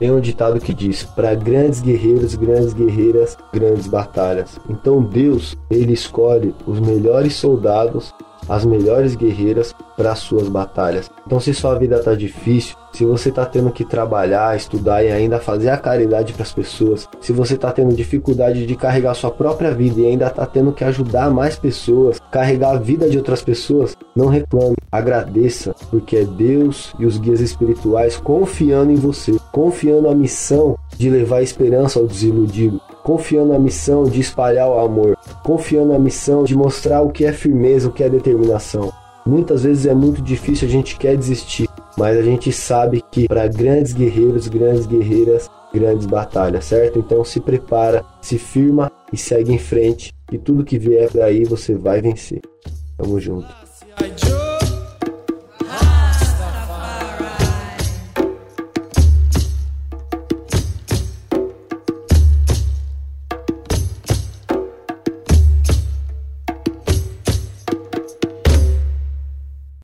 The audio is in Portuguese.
tem um ditado que diz: para grandes guerreiros, grandes guerreiras, grandes batalhas. Então Deus, ele escolhe os melhores soldados as melhores guerreiras para suas batalhas. Então, se sua vida está difícil, se você está tendo que trabalhar, estudar e ainda fazer a caridade para as pessoas, se você está tendo dificuldade de carregar sua própria vida e ainda está tendo que ajudar mais pessoas, carregar a vida de outras pessoas, não reclame, agradeça, porque é Deus e os guias espirituais confiando em você, confiando a missão de levar esperança ao desiludido, confiando na missão de espalhar o amor, confiando na missão de mostrar o que é firmeza, o que é determinação. Muitas vezes é muito difícil, a gente quer desistir, mas a gente sabe que para grandes guerreiros, grandes guerreiras, grandes batalhas, certo? Então se prepara, se firma e segue em frente, e tudo que vier por aí você vai vencer. Tamo junto.